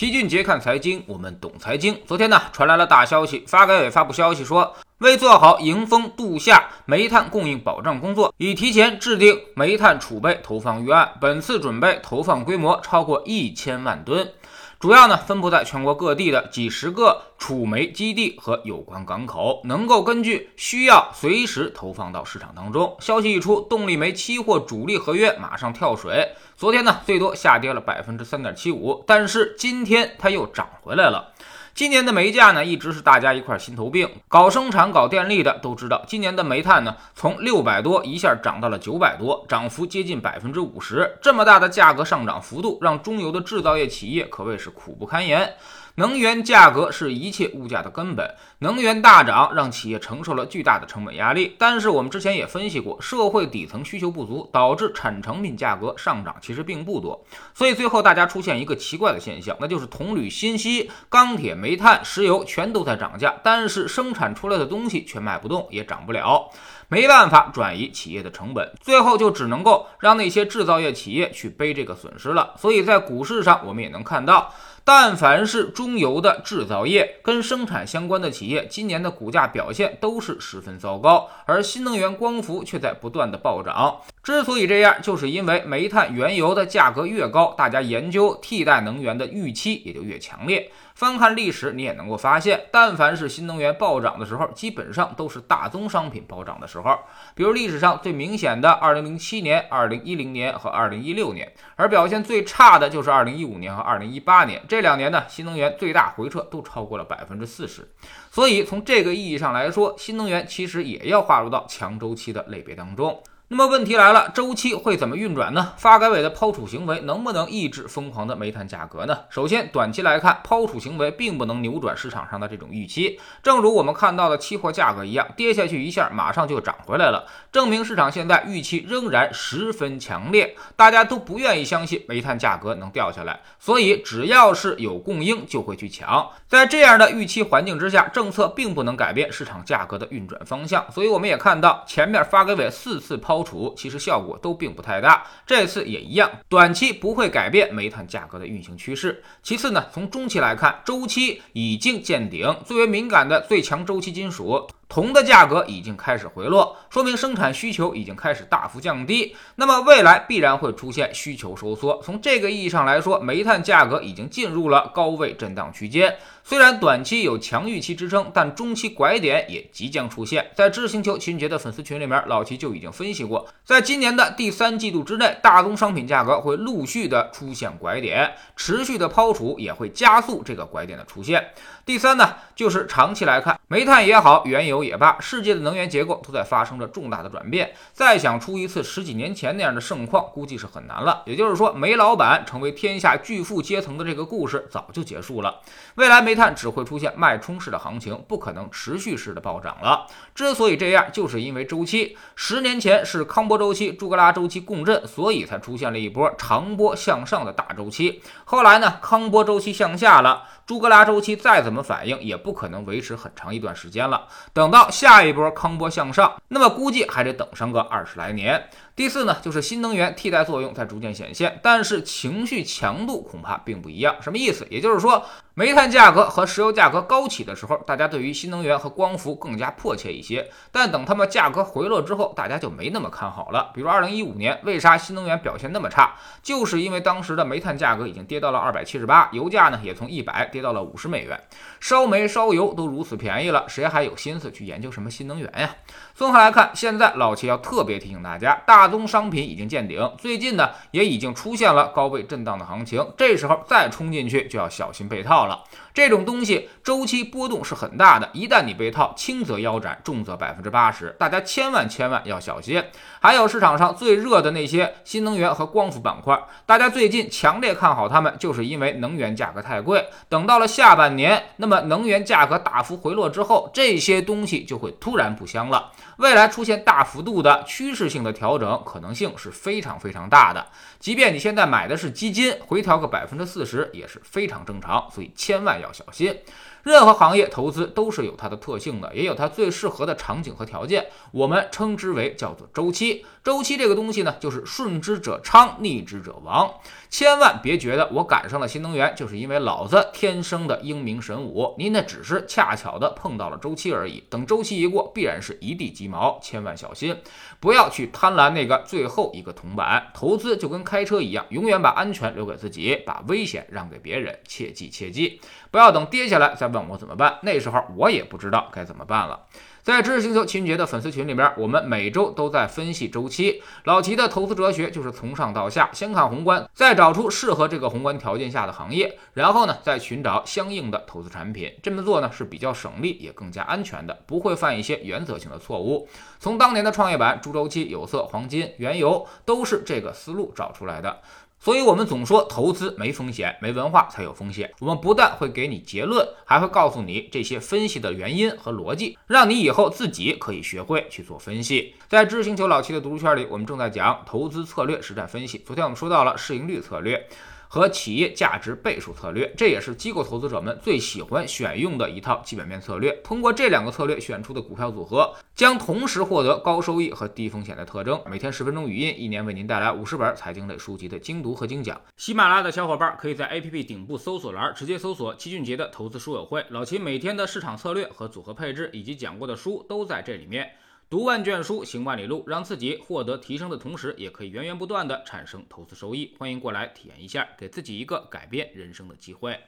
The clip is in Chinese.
齐俊杰看财经，我们懂财经。昨天呢，传来了大消息，发改委发布消息说，为做好迎峰度夏煤炭供应保障工作，已提前制定煤炭储备投放预案，本次准备投放规模超过一千万吨。主要呢分布在全国各地的几十个储煤基地和有关港口，能够根据需要随时投放到市场当中。消息一出，动力煤期货主力合约马上跳水，昨天呢最多下跌了百分之三点七五，但是今天它又涨回来了。今年的煤价呢，一直是大家一块心头病。搞生产、搞电力的都知道，今年的煤炭呢，从六百多一下涨到了九百多，涨幅接近百分之五十。这么大的价格上涨幅度，让中游的制造业企业可谓是苦不堪言。能源价格是一切物价的根本，能源大涨让企业承受了巨大的成本压力。但是我们之前也分析过，社会底层需求不足导致产成品价格上涨其实并不多，所以最后大家出现一个奇怪的现象，那就是铜、铝、锌、锡、钢铁、煤炭、石油全都在涨价，但是生产出来的东西却卖不动，也涨不了，没办法转移企业的成本，最后就只能够让那些制造业企业去背这个损失了。所以在股市上，我们也能看到。但凡是中游的制造业跟生产相关的企业，今年的股价表现都是十分糟糕，而新能源光伏却在不断的暴涨。之所以这样，就是因为煤炭、原油的价格越高，大家研究替代能源的预期也就越强烈。翻看历史，你也能够发现，但凡是新能源暴涨的时候，基本上都是大宗商品暴涨的时候。比如历史上最明显的2007年、2010年和2016年，而表现最差的就是2015年和2018年。这两年呢，新能源最大回撤都超过了百分之四十。所以从这个意义上来说，新能源其实也要划入到强周期的类别当中。那么问题来了，周期会怎么运转呢？发改委的抛储行为能不能抑制疯狂的煤炭价格呢？首先，短期来看，抛储行为并不能扭转市场上的这种预期。正如我们看到的期货价格一样，跌下去一下，马上就涨回来了，证明市场现在预期仍然十分强烈，大家都不愿意相信煤炭价格能掉下来，所以只要是有供应，就会去抢。在这样的预期环境之下，政策并不能改变市场价格的运转方向。所以我们也看到，前面发改委四次抛。储其实效果都并不太大，这次也一样，短期不会改变煤炭价格的运行趋势。其次呢，从中期来看，周期已经见顶，最为敏感的最强周期金属。铜的价格已经开始回落，说明生产需求已经开始大幅降低。那么未来必然会出现需求收缩。从这个意义上来说，煤炭价格已经进入了高位震荡区间。虽然短期有强预期支撑，但中期拐点也即将出现。在知识星球秦杰的粉丝群里面，老齐就已经分析过，在今年的第三季度之内，大宗商品价格会陆续的出现拐点，持续的抛储也会加速这个拐点的出现。第三呢，就是长期来看，煤炭也好，原油也罢，世界的能源结构都在发生着重大的转变。再想出一次十几年前那样的盛况，估计是很难了。也就是说，煤老板成为天下巨富阶层的这个故事早就结束了。未来煤炭只会出现脉冲式的行情，不可能持续式的暴涨了。之所以这样，就是因为周期。十年前是康波周期、朱格拉周期共振，所以才出现了一波长波向上的大周期。后来呢，康波周期向下了。朱格拉周期再怎么反应，也不可能维持很长一段时间了。等到下一波康波向上，那么估计还得等上个二十来年。第四呢，就是新能源替代作用在逐渐显现，但是情绪强度恐怕并不一样。什么意思？也就是说，煤炭价格和石油价格高起的时候，大家对于新能源和光伏更加迫切一些。但等它们价格回落之后，大家就没那么看好了。比如二零一五年，为啥新能源表现那么差？就是因为当时的煤炭价格已经跌到了二百七十八，油价呢也从一百跌到了五十美元，烧煤烧油都如此便宜了，谁还有心思去研究什么新能源呀？综合来看，现在老齐要特别提醒大家，大宗商品已经见顶，最近呢也已经出现了高位震荡的行情，这时候再冲进去就要小心被套了。这种东西周期波动是很大的，一旦你被套，轻则腰斩，重则百分之八十，大家千万千万要小心。还有市场上最热的那些新能源和光伏板块，大家最近强烈看好它们，就是因为能源价格太贵。等到了下半年，那么能源价格大幅回落之后，这些东西就会突然不香了。未来出现大幅度的趋势性的调整可能性是非常非常大的。即便你现在买的是基金，回调个百分之四十也是非常正常，所以千万要小心。任何行业投资都是有它的特性的，也有它最适合的场景和条件，我们称之为叫做周期。周期这个东西呢，就是顺之者昌，逆之者亡。千万别觉得我赶上了新能源，就是因为老子天生的英明神武，您那只是恰巧的碰到了周期而已。等周期一过，必然是一地鸡毛，千万小心，不要去贪婪那个最后一个铜板。投资就跟开车一样，永远把安全留给自己，把危险让给别人。切记切记，不要等跌下来再问我怎么办，那时候我也不知道该怎么办了。在知识星球秦杰的粉丝群里边，我们每周都在分析周期。老齐的投资哲学就是从上到下，先看宏观，再找出适合这个宏观条件下的行业，然后呢，再寻找相应的投资产品。这么做呢是比较省力，也更加安全的，不会犯一些原则性的错误。从当年的创业板、猪周期、有色、黄金、原油，都是这个思路找出来的。所以，我们总说投资没风险，没文化才有风险。我们不但会给你结论，还会告诉你这些分析的原因和逻辑，让你以后自己可以学会去做分析。在知识星球老七的读书圈里，我们正在讲投资策略实战分析。昨天我们说到了市盈率策略。和企业价值倍数策略，这也是机构投资者们最喜欢选用的一套基本面策略。通过这两个策略选出的股票组合，将同时获得高收益和低风险的特征。每天十分钟语音，一年为您带来五十本财经类书籍的精读和精讲。喜马拉雅的小伙伴可以在 APP 顶部搜索栏直接搜索“七俊杰的投资书友会”，老齐每天的市场策略和组合配置以及讲过的书都在这里面。读万卷书，行万里路，让自己获得提升的同时，也可以源源不断的产生投资收益。欢迎过来体验一下，给自己一个改变人生的机会。